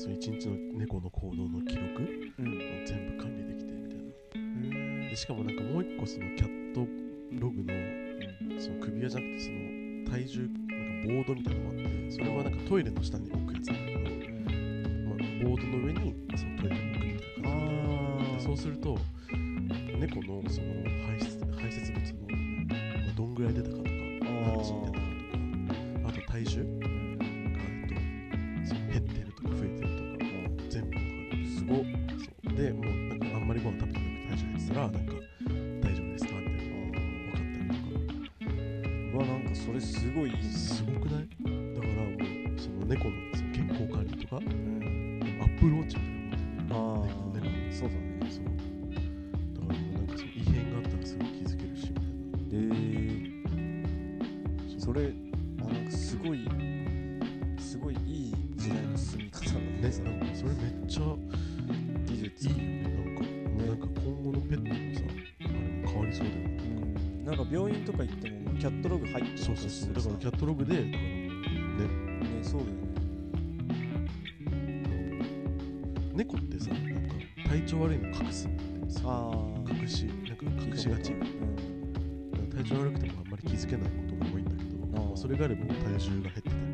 その一日の猫の行動の記録をうん。全部管理できてみたいな。うん。でしかもなんかもう一個そのキャットログのその首輪じゃなくてその体重なんかボードみたいなのもあってそれはなんかトイレの下に置くやつ。だけど、まあ、ボードの上にそのトイレに置くみたいな感じでそうすると猫のそのそれあなんかすごいすごいいい時代の進み方だね。ね。そのなんかそれめっちゃ技術。いいよねなんか、もうなんか今後のペットのさあれも変わりそうだよね。うん。なんか病院とか行ってもキャットログ入ってそうそうそう。だからキャットログでだからね。ねそうだよね。猫ってさなんか体調悪いの隠すんだよねああ隠しなんか隠しがち。うん。体調悪くてもあんまり気づけないれがあれば体重が減ってたり。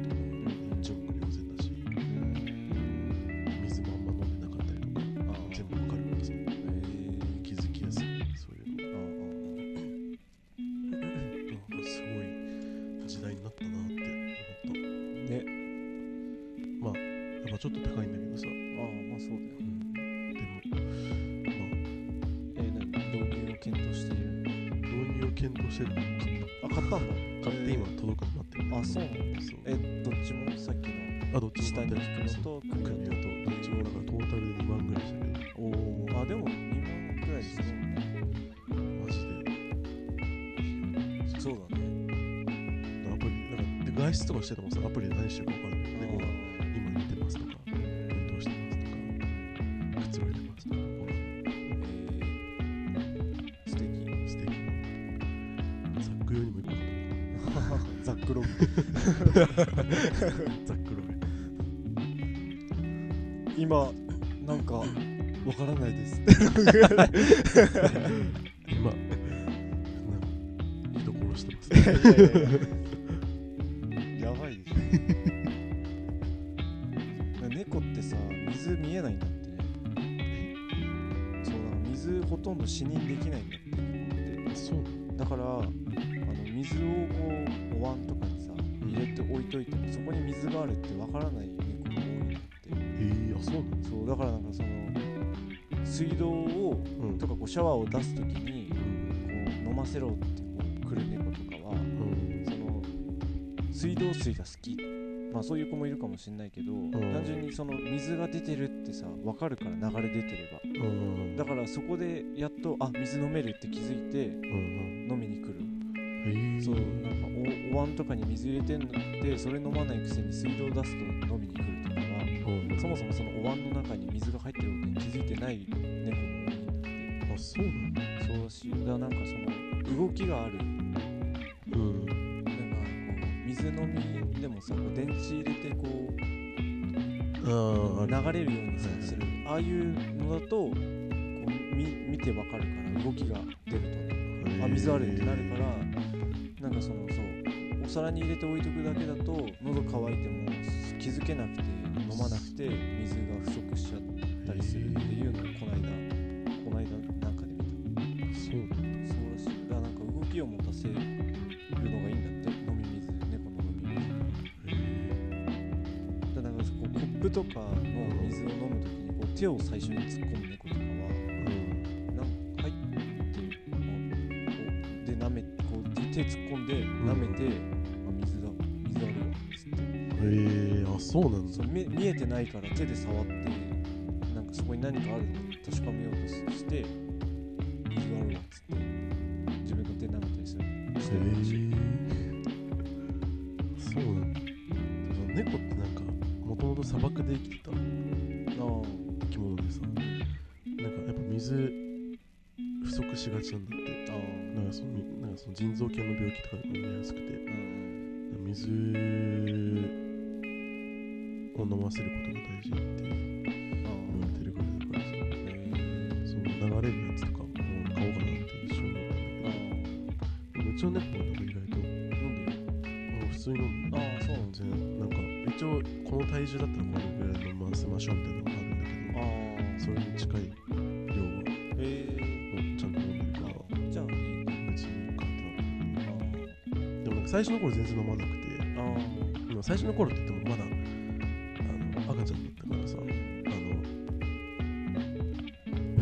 どっちも下に買ってる引くのと首輪とどっちもだからトータルで2万ぐらいしたけどおおあでも2万くらいですねマジでそうだね。アプリなんかで外出とかしててもさアプリで何してるか分かんない猫が今寝てますとか運動してますとかくつろいでますとか、ザック。用にも行こうかと思ザック。ログザック。ログ今なんかわからないです。今なんか人殺してます。いやばいでしょ。猫ってさ水見えないんだってね。そうだ水ほとんど視認できないんだうんこう飲ませろってこう来る猫とかはうん。その水道水が好き。まあそういう子もいるかもしれないけど、単純にその水が出てるってさ分かるから流れ出てれば。うん。だからそこでやっとあ水飲めるって気づいてうん。飲みに来る。え。ー、そうなんかおお椀とかに水入れてんのってそれ飲まないくせに水道出すと飲みに来るとかはうん。そもそもそのお椀の中に水が入ってることに気づいてない猫も多いんだって。あそうなのそうだしだからなんかその動きがある。うん。なんかこう水水飲みでもさ電池入れてこう流れるようにさする。ああいうのだとこう見見てわかるから動きが出るとね。あ水あるってなるからなんかそのそうお皿に入れて置いとくだけだと喉乾いても気づけなくて飲まなくて水が不足しちゃったりするっていうのをこの間この間なんかで見たを持たせるのがいいんだって飲み水猫の飲み水だからなんかこうコップとかの水を飲むときにこう手を最初に突っ込む猫とかはうんなんはいっていうこうで舐めこう手突っ込んで舐めて、あ水だ水あるわっつってへえあそうなんだそう見見えてないから手で触ってなんかそこに何かあるのか確かめようとしてするしてるらし。い、へえそうなん猫ってなんかもともと砂漠で生きてた生き物でさなんかやっぱ水不足しがちなんだって。ああなんかそのなんかその腎臓系の病気とかになりやすくて。うん。水を飲ませることが大事って言あわれてる通に飲んでああそう。なん全然。なんか一応この体重だったらこのぐらい飲ませましょうみたいなのがあるんだけああ。どそれに近い量はへえ。ちゃんと飲んでるからじゃあ別にいいかってなでもなんか最初の頃全然飲まなくてああ。でも最初の頃って言ってもまだあの赤ちゃんだったからさあの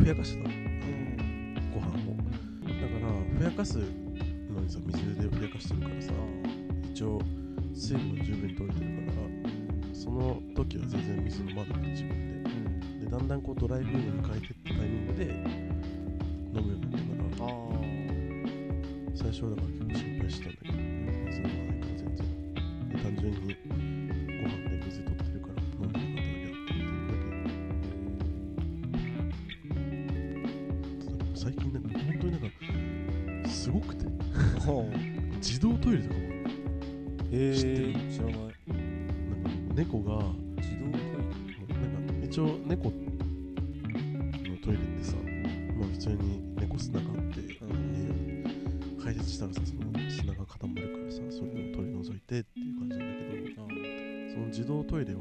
ふやかしてたご飯を。だからふやかすのにさ水でふやかしてるからさ一応水分が十分に取れてるからその時は全然水飲まなくて自分で。うん。でだんだんこうドライフードに変えてったタイミングで飲むようになったから最初はだから結構心配してたんだトイレは、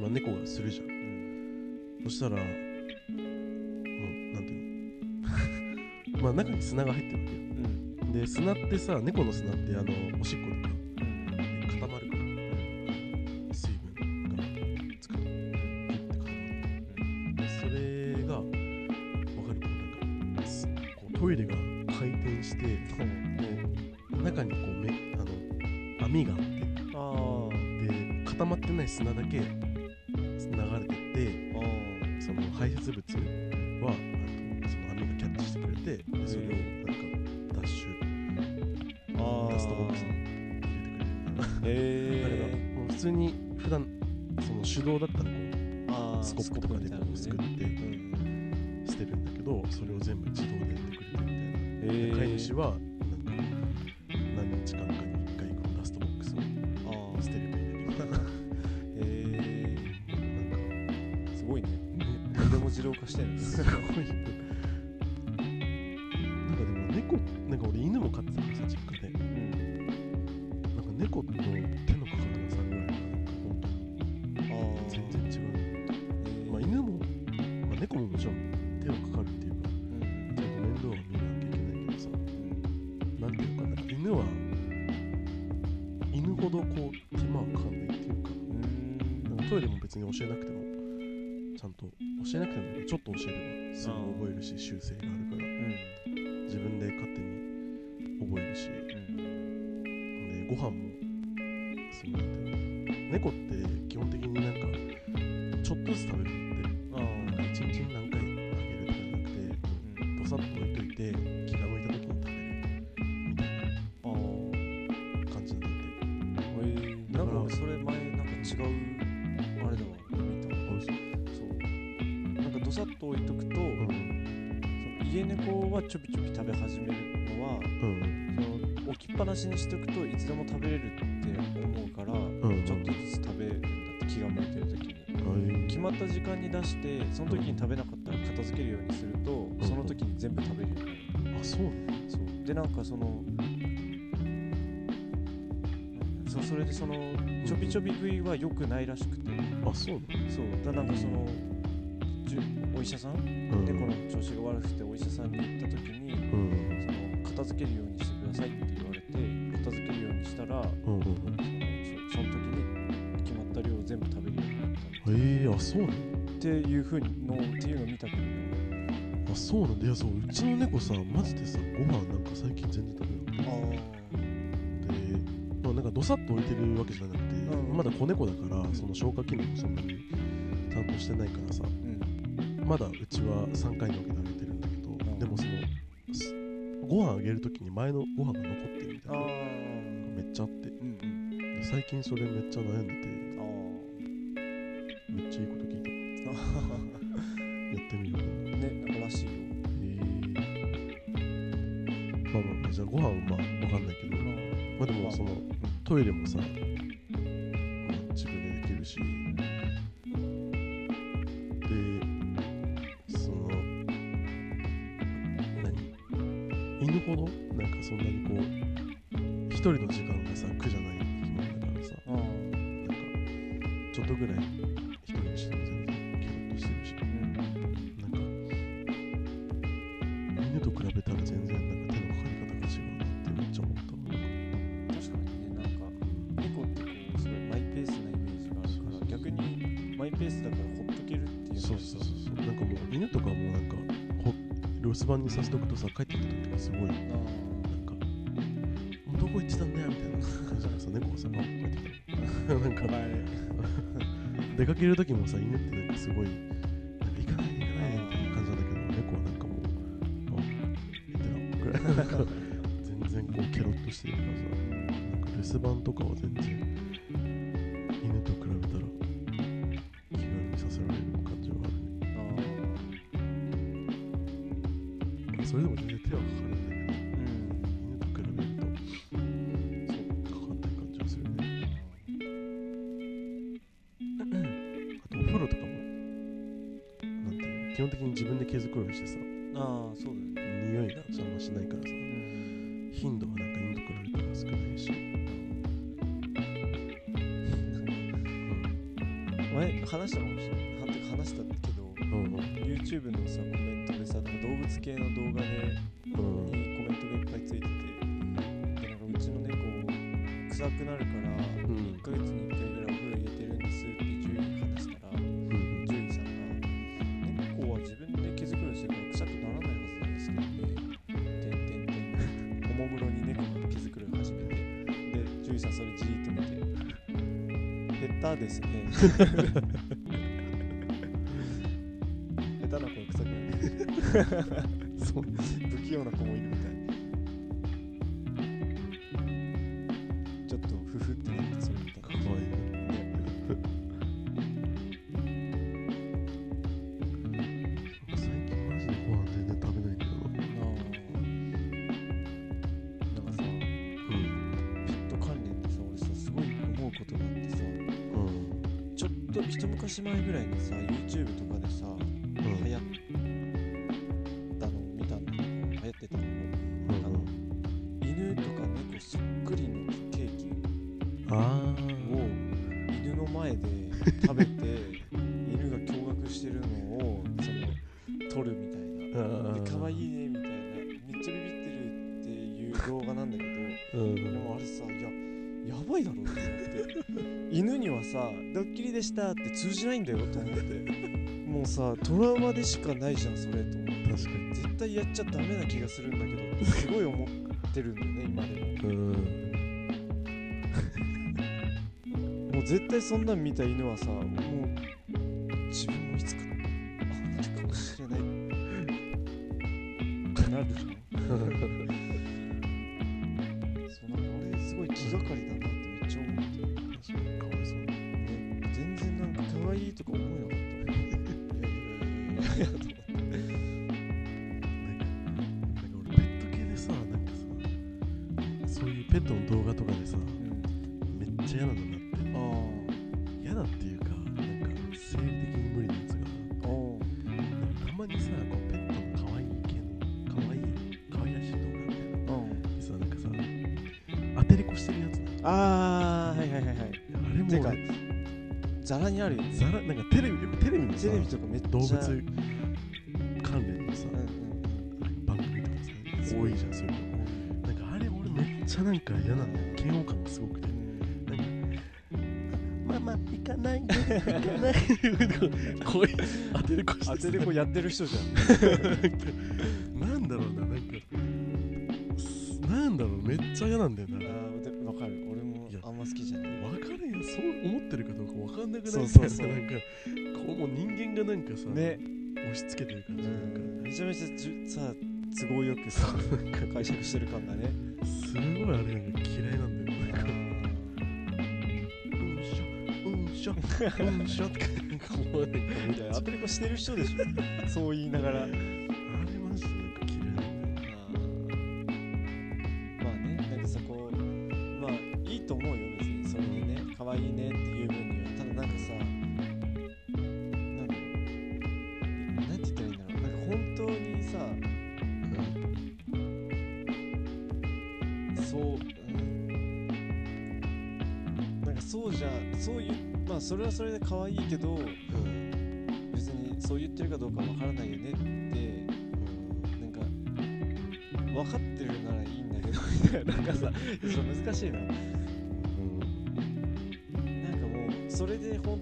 まあ、猫がするじゃん。うんそしたらもうなんていうの？まあ中に砂が入ってるわけよ。うん。で砂ってさ猫の砂ってあのおしっことかうい砂だけ流れてってその排泄物はあのその網がキャッチしてくれてでそれをなんかダッシュダストボックスに入れてくれる。みたいなだからへもう普通に普段その手動だったらこうスコップとかでこうすくってうん。捨てるんだけどそれを全部自動でやってくれてるみたいな。飼い主は猫なんか俺犬も飼ってたからさ実家で。うん。なんか猫の手のかからなさ具合がなんか本当に。ああ全然違う、へえまあ、犬も、まあ、猫ももちろん手はかかるっていうかうんちゃんと面倒は見なきゃいけないけどさなんていうのかな犬は犬ほどこう手間はかかんないっていうか。うん。なんかトイレも別に教えなくてもちゃんと教えなくてもちょっと教えればすぐ覚えるし習性があるから。うん自分で勝手に覚えるし。うん。でご飯もそのなんて猫って基本的になんかちょっとずつ食べるんでちょびちょび食べ始めるのはうん。その置きっぱなしにしとくといつでも食べれるって思うから、うん。ちょっとずつ食べるんだって気が向いてる時に。はい。決まった時間に出してその時に食べなかったら片付けるようにすると、ん。その時に全部食べるように。なるあそうそう。でなんかそのそうそれでそのちょびちょび食いは良くないらしくて。あそうなそう。だなんかそのじゅお医者さんの猫の調子が悪くてお医者さんに行った時にうん。その片付けるようにしてくださいって言われて片付けるようにしたらそのその時に決まった量を全部食べるようになったええあそうなの？っていうふうにのっていうのを見たけど。ねあそうなんだいやそううちの猫さマジでさご飯なんか最近全然食べなくてあで、まあ、なんかどさっと置いてるわけじゃなくて、うん。まだ子猫だからその消化機能もそんなにちゃんとしてないからさ。うんまだうちは3回に分けてあげてるんだけど、ん。でもそのすご飯あげるときに前のご飯が残ってるみたいなめっちゃあって。うんうん。で最近それめっちゃ悩んでてあめっちゃいいこと聞いた。あ やってみよう。ねなんからしいよ。えー、まあまあまあじゃあご飯はまあ分かんないけど。まあでもそのトイレもさ、そんなにこう一人の時間がさ苦じゃない生き物だからさうん。うんなんかちょっとぐらい一人にしても全然キャッとしてるしなんか犬と比べたら全然なんか手のかかり方が違うなってめっちゃ思った確かにねなんか猫ってこうすごいマイペースなイメージがあるから逆にマイペースだからほっとけるっていうそうそうそうそう。なんかもう犬とかもなんかほ留守番にさせとくとさ帰ってきた時がすごいさ猫がさパッと帰ってきたなんか前出かける時もさ犬ってなんかすごいなんか行かない行かないみたいな感じなんだけど猫はなんかもうあ行ってたぐらい全然こうケロッとしてるからさなんか留守番とかは全然犬と比べたら気軽にさせられる感じはあるねそれでも全然手はかかる毛づくろいしてさ。ああそうだよね。匂いがそんなしないからさ。頻度はなんか犬と比べたら少ないし、前話したかもしれない。話したけどうん。うん YouTube のさコメントでさ動物系の動画でうんにコメントがいっぱいついてて。でなんかうちの猫臭くなるからん。1ヶ月下手ですね。下手な子は臭く年前ぐらいにさ YouTube とか通じないんだよと思って。もうさトラウマでしかないじゃんそれと思って。確かに。絶対やっちゃダメな気がするんだけどってすごい思ってるんだよね今でも。うん。もう絶対そんなん見た犬はさもう自分もいつかああなるかもしれない。ってなるじゃん。そうなんか俺すごい気がかりだなってめっちゃ思って確かわいそうね全然なんか可愛いとか思えなかった。いやいやいやいやいやと思ってなんか俺ペット系でさなんかさそういうペットの動画とかでさうんめっちゃ嫌なのがあってあ嫌だっていうかなんか生理的に無理なやつがあおたまにさこうペットの可愛い系の可愛い可愛らしい動画みたいなでさなんかさ当てれこしてるやつなああざらにあるよねざらなんかテレビよくテレビテレビとかめっちゃ。動物関連のさうんうん。番組とかさ多いじゃんそういうの。なんかあれ俺めっちゃなんか嫌なんだよ。嫌悪感がすごくて。ママ行かない。で行かない。で声当てれこ当てれこやってる人じゃん。なんだろうななんか。なんだろうめっちゃ嫌なんだよな。あわかる。俺もいやあんま好きじゃない。わかるよ。そう思ってるかどうかわかんなくない？そうそうそう。なんかこうもう人間がなんかさ、ね。押し付けてる感うじなんか。んめちゃめちゃじゅさ都合よくさ解釈してる感がね。すごいあれなんか嫌いなんだよ。なんかうんしょうんしょ うんしょって。こうなんかめっちゃいや当てれこしてる人でしょ。そう言いながら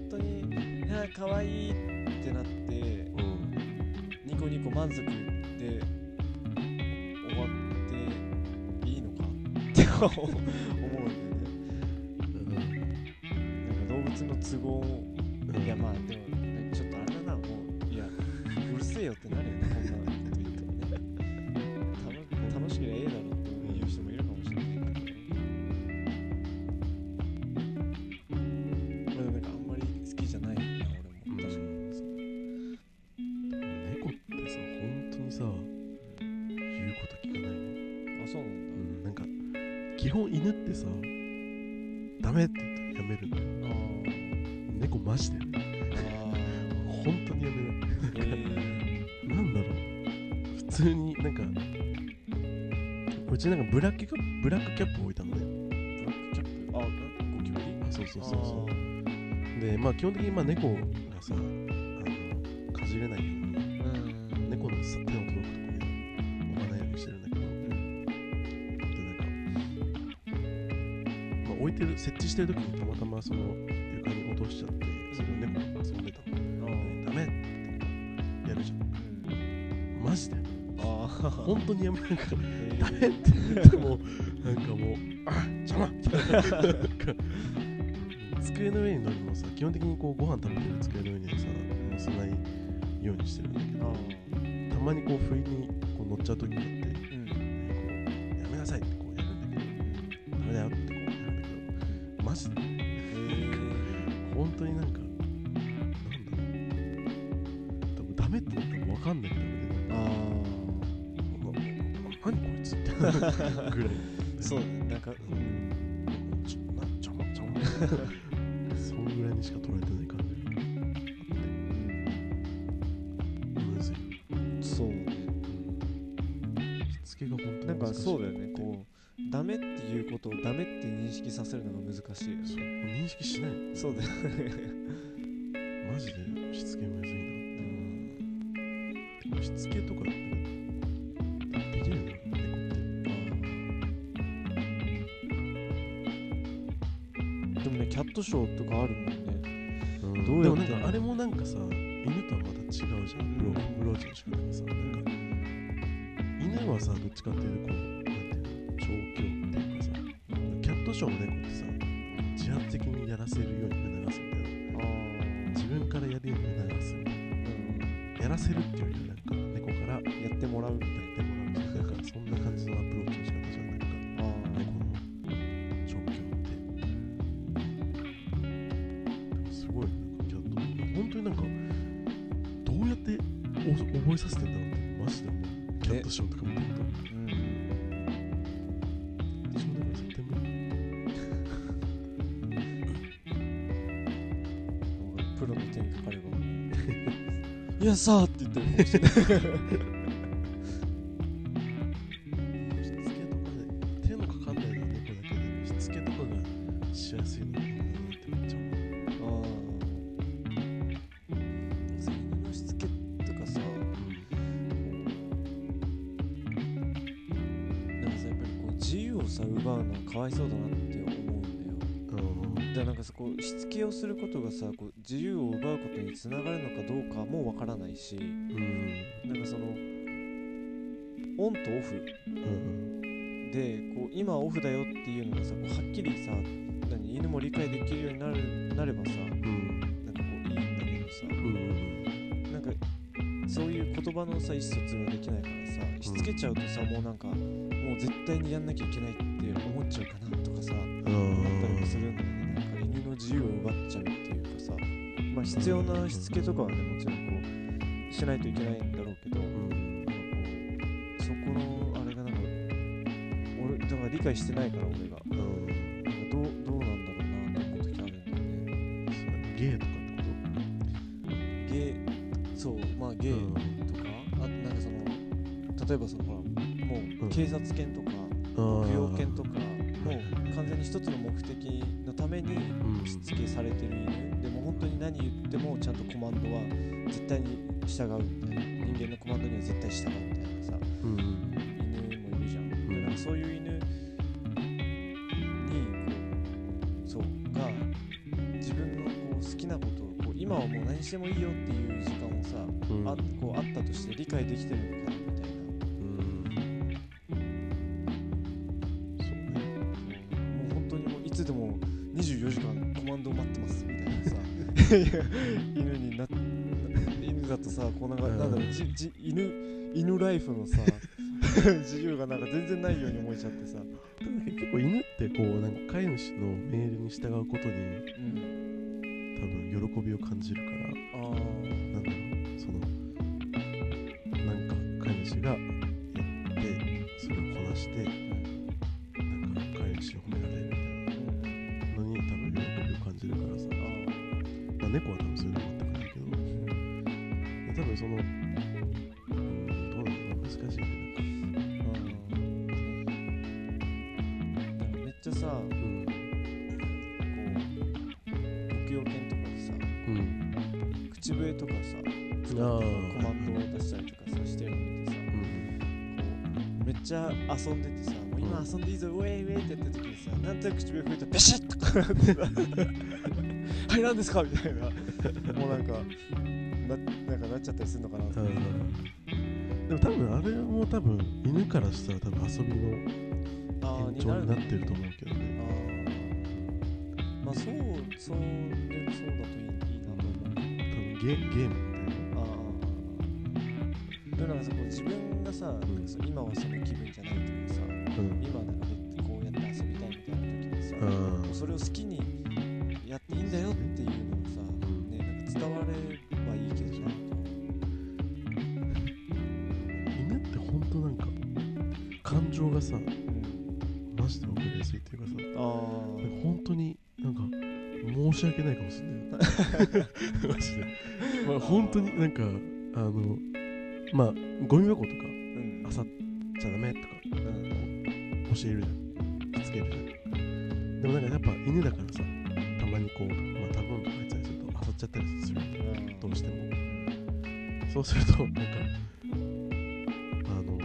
本当に「あ可愛いってなってうん。うんニコニコ満足で終わっていいのかって思うんだよね。なんか動物の都合うんいやまあでもねちょっとあれだなもういやうるせえよってなるよねブラックキャップブラックキャップ置いたのね。ー、ブラックキャップ？あゴキブリあそうそうそうあそう。ーでまあ基本的にまあ猫がさあのかじれないようにうん。猫のさ手の届くところに置かないようにしてるんだけどうんでなんか、まあ、置いてる設置してる時にたまたまその床に落としちゃってそれを猫が遊んでたの。ダメってやるじゃん。うん。マジで？本当にやめなんかえーダメって言っても なんかもうあ邪魔みたいななんか机の上に乗るのさ基本的にこうご飯食べてる机の上にさ乗せないようにしてるんだけあどーたまにこう不意にこう乗っちゃう時があってかうん。ちょな邪魔邪魔そのぐらいにしか捉えてない感じむずい、そう。ねしつけが本当になんか難しいそうだよね。こうダメっていうことをダメって認識させるのが難しいよね。そう。認識しない。そうだよねトショーとかあるもんねうん。どうやって？でもなんかあれもなんかさ犬とはまた違うじゃん。ブロブローチの仕方がさなんか犬はさどっちかっていうとこうなんていうの調教っていうかさキャットショーの猫ってさ自発的にやらせるように促すみたいな。自分からやるように促すみたいな。やらせるっていうよりなんかいやさーって言ってる。しつけとかで手のかかんないのは猫だけでしつけとかがしやすいのかなってめっちゃ思う。ああそう犬のしつけとかさなんかさやっぱりこう自由をさ奪うのはかわいそうだなってさこうしつけをすることがさこう自由を奪うことにつながるのかどうかもわからないしうん。なんかそのオンとオフ。うんでこう今オフだよっていうのがさこうはっきりさ何犬も理解できるようになるなればさうん。なんかこういいんだけどさ。うんなんかそういう言葉のさ意思疎通ができないからさしつけちゃうとさもうなんかもう絶対にやんなきゃいけないって思っちゃうかなとかさう思ったりもんするんだよ自由を奪っちゃうっていうかさまあ必要なしつけとかはねもちろんこうしないといけないんだろうけどうん。なんかこうそこのあれがなんか俺だから理解してないから俺が。うん。なんかどうどうなんだろうなと思う時あるんだよねゲーとかってこゲーそうまあゲとーとか、あとなんかその例えばそのほらもうん。う警察犬とかうん。牧羊犬とかもはいう完全に一つの目的のためにうん。しつけされてる犬。でも本当に何言ってもちゃんとコマンドは絶対に従うみたいな。人間のコマンドには絶対従うみたいなさ。うん犬もいるじゃん。でなん。かそういう犬にこうそうが自分のこう好きなことをこう今はもう何してもいいよっていう時間をさ、うん。あこうあったとして理解できてるのか犬にな犬だとさこうなんか、うんなんだろうじじ犬犬ライフのさ自由がなんか全然ないように思えちゃってさ、結構犬ってこうなんか飼い主の命令に従うことにうん、多分喜びを感じるからああなんだろうそのなんか飼い主がやってそれをこなしてあ、猫は多分そういうの全くないけど。多分そのうんどうなの難しい。けどなんかめっちゃさこうん。う牧羊犬とかでさうん。口笛とかさ使っコーマンドを出したりとかさしてるの見てさうん。こうめっちゃ遊んでてさ今遊んでいいぞウェイウェイってやってる時にさなんとなく口笛吹いたらビシッとかなってさはい何ですか？みたいな。もうなんかななんかなっちゃったりするのかなと思ってでも多分あれも多分犬からしたら多分遊びのああ延長になってると思うけどあねー。まあそうそうでそうだといいいいなと思う。多分ゲゲームみたいな。ああでもなんかさこう自分がさ、なん。かさ今はその気分じゃないとかさうん。今なんかこうやって遊びたいみたいな時にさ、うん。それを好き伝わればいいけどな。犬ってほんとなんか感情がさうんマジで分かりやすいっていうかさあー。本当になんか申し訳ないかもしれない。マジで。まあ本当になんかあのまあゴミ箱とかうん。あさっちゃダメとかうん。教えるじゃん。しつけるじゃん。でもなんかやっぱ犬だからさたまにこう、まあ、頼んで帰ったりするとあさっちゃったりするしても。そうするとなんかあの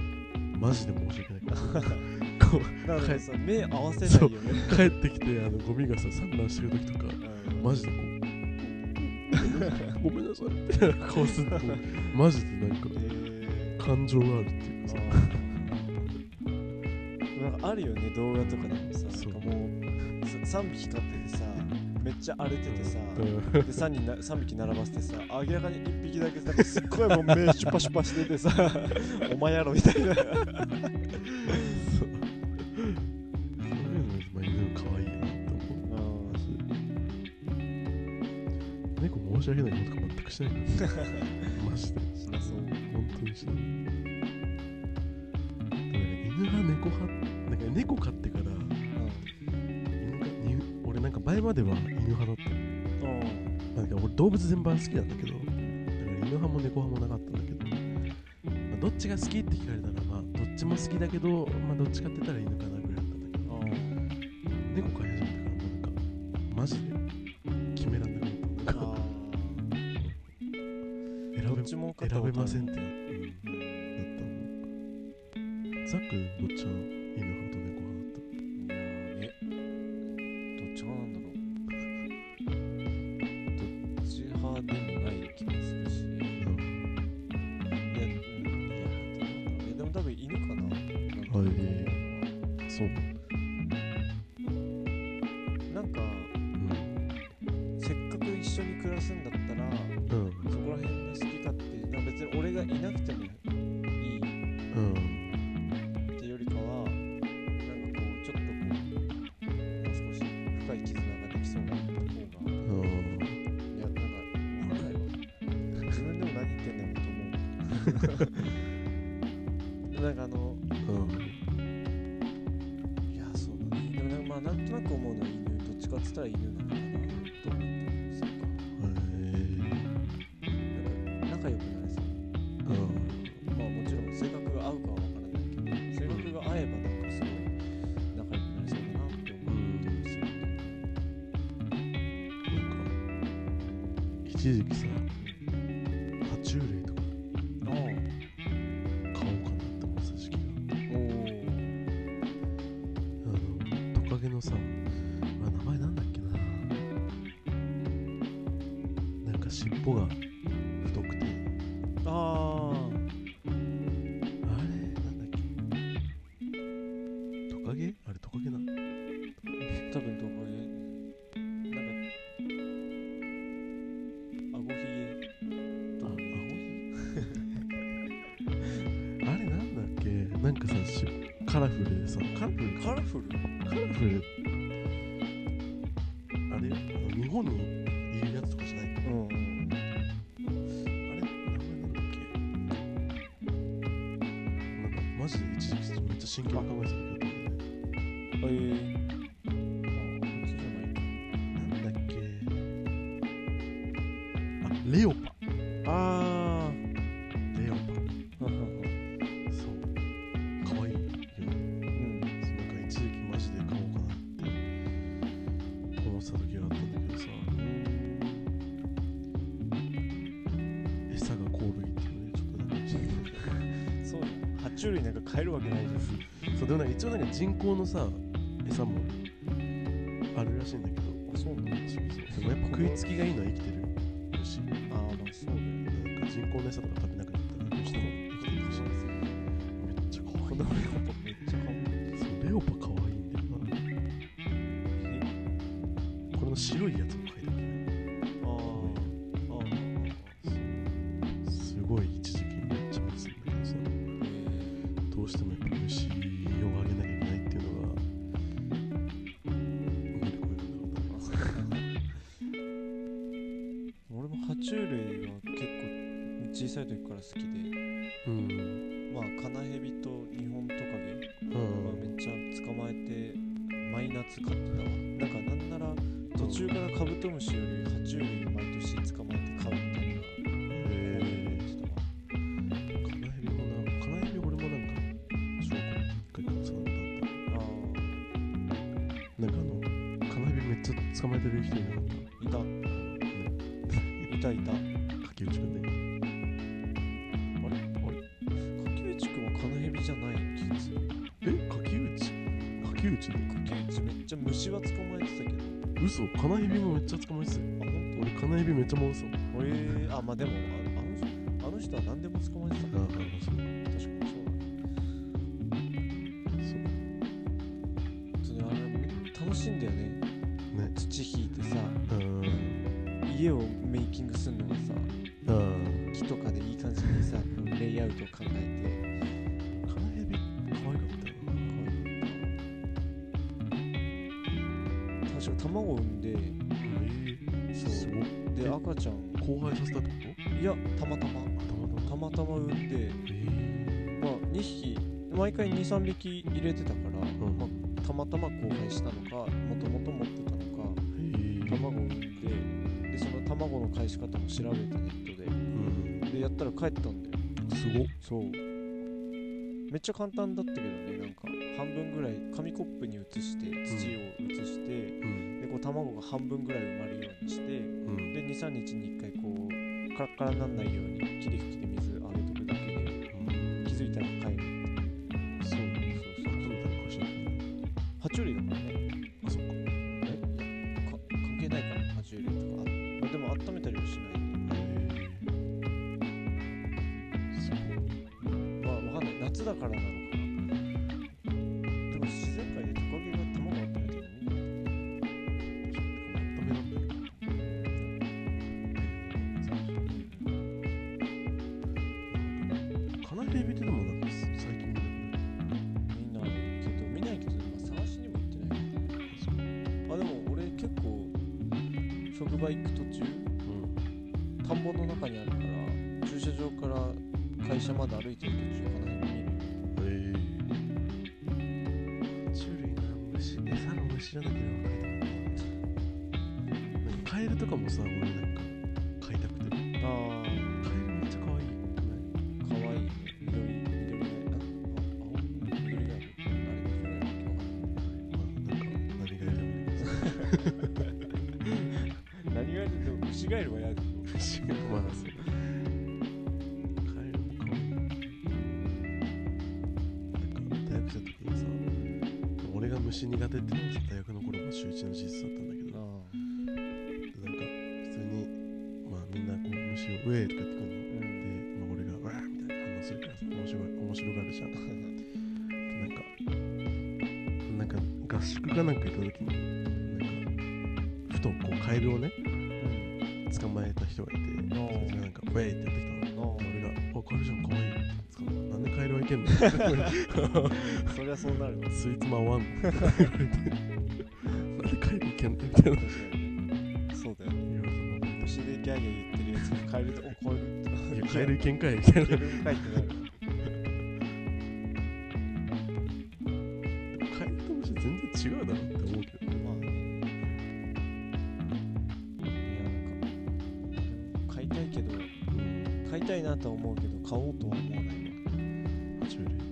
マジで申し訳ない。かもしれないこうだからさ目合わせないよね。帰ってきてあのゴミがさ散乱してる時とかうん。マジでこうごめんなさい。みたいな顔するとマジでなんかえー。感情があるっていうかさ。なんかあるよね動画とかでもさそうなんかもうさ3匹飼っててさめっちゃ荒れててさうん。で 3, 人な3匹並ばせてさ明らかに1匹だけなんかすっごいもう目シュパシュパしててさお前やろみたいな。そうそういうのまあ犬可愛いなって思う。し猫申し訳ないこととか全くしない。からマジで。しなそう。本当にしない犬派猫派なんか猫飼ってから犬が犬俺なんか前までは犬派だった。なんか俺動物全般好きなんだけど犬派も猫派もなかったんだけど、まあ、どっちが好きって聞かれたらまあどっちも好きだけど、まあ、どっちかって言ったら犬かなぐらいだったんだけど猫飼い始めてからもうなんかマジで決めらんなくなったなんかあ選べませんってな,、ったの。ザックどっちの？すんだったらうん。そこら辺が好きかって別に俺がいなくてもカゲ？あれトカゲなあ多分どこでなんかあごひげあ、あ、あれなんだっけ？なんかさしカラフルでさカラフルカラフル？カラフル人工のさ餌もあるらしいんだけど。あそうなんだ。そうそう。でもやっぱ食いつきがいいのは生きてるし。ああまあそうだよね。なんか人工の餌とか食べなくなったらどうしても生きてる。しめっちゃ可愛い。このレオパめっちゃ可愛いそう。レオパ可愛いんだよなこれの白いやつてる人いなかっーいた。いたいた。た竹内くんであれ？あれ？柿内くんはカナヘビじゃない気がする。え？柿内柿内で柿。内めっちゃ虫は捕まえてたけど。嘘？カナヘビもめっちゃ捕まえてたよ。あ本俺カナヘビめっちゃ回すわ当えー、あまあでもああの人あの人は何でも捕まえてた。からああそう。確かにそうだね。そう。それあれ楽しいんだよねね家をメイキングするのがさうん。木とかでいい感じにさレイアウトを考えカナヘビ可愛かったよて確か卵を産んでなえ。そう。で赤ちゃん。交配させたってこいやたまたま。とたまたま。たまたま産んでえ。まあ2匹毎回23匹入れてたから、ん。まあ、たまたま交配したのかもとも調べてネットで。うん。やったら帰ったんだよ。すごっ。そう。めっちゃ簡単だったけどねなんか。半分ぐらい紙コップに移して土を移して、うん。でこう卵が半分ぐらい埋まるようにしてうん。で23日に1回こうカラッカラにならないように霧吹きで水あげとくだけで気づいたら帰る何があるでも虫ガエルは嫌だよ虫がまあそうカエルも可愛いなんか大学の時にさ俺が虫苦手ってのは大学の頃も週一の事実だったんだけどあでなんか普通にまあみんなこう虫を「ウェー」とか言ってくる。のうんで、まあ、俺が「わー」みたいな反応する。からさ面白い面白がる。じゃんなんかなんか合宿かなんか行った時にとこうカエルをね捕まえた人がいてそいつがなんか「ウェー」ってやってきたのあ俺が「あカエルじゃんかわいい」なんでカエルはいけんの？あ そりゃそうなるわそいつも合わんのって言われてなんでカエルいけんの？みたいな。そうだよね。虫でギャーギャー言ってるやつがカエルで「おカエル」っていやカエルいけんかいみたいな。カエルかいってなる買いたいけど買いたいなとは思うけど買おうとは思わない。わ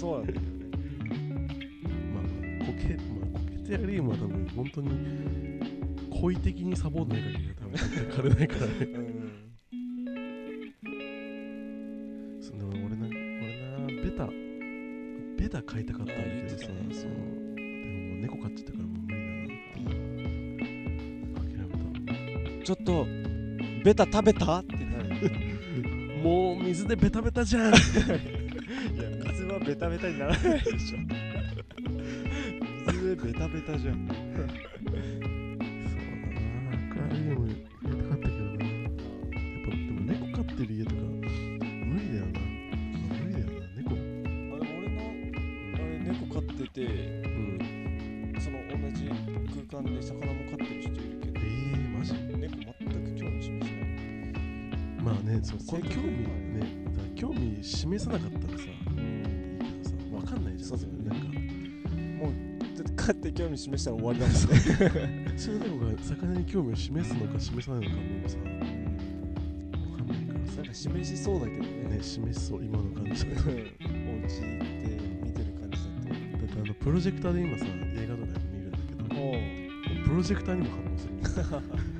そうなんだけどね。まあ苔まあ苔テラリウムは多分本当に故意的にサボんない限りは多分絶対枯れないからねうんそうでも俺な俺なベタベタ飼いたかったんだけどさ、ねそうでも猫飼っちゃったからもう無理だなって諦めたちょっとベタ食べたってなるもう水でベタベタじゃんはベタベタにならないでしょ。水でベタベタじゃん。そうだな。アクアリウムやりたかったけどな。やっぱでも猫飼ってる家とか無理だよな。無理だよな。猫。あでも俺のあれ猫飼っててうん。その同じ空間で魚も飼ってる人いるけどえー、マジ？猫全く興味示しない。まあねそうこれ興味ね興味示さなかったらさいいけどさわかんないじゃんそうだよね。なんかだって飼って興味示したら終わりだもんね。うちの猫が魚に興味を示すのか示さないのかもさ。わかんないから。さなんか示しそうだけどね。ね示しそう今の感じだとだっお家で見てる感じだてあのプロジェクターで今さ映画とか見るんだけど。プロジェクターにも反応する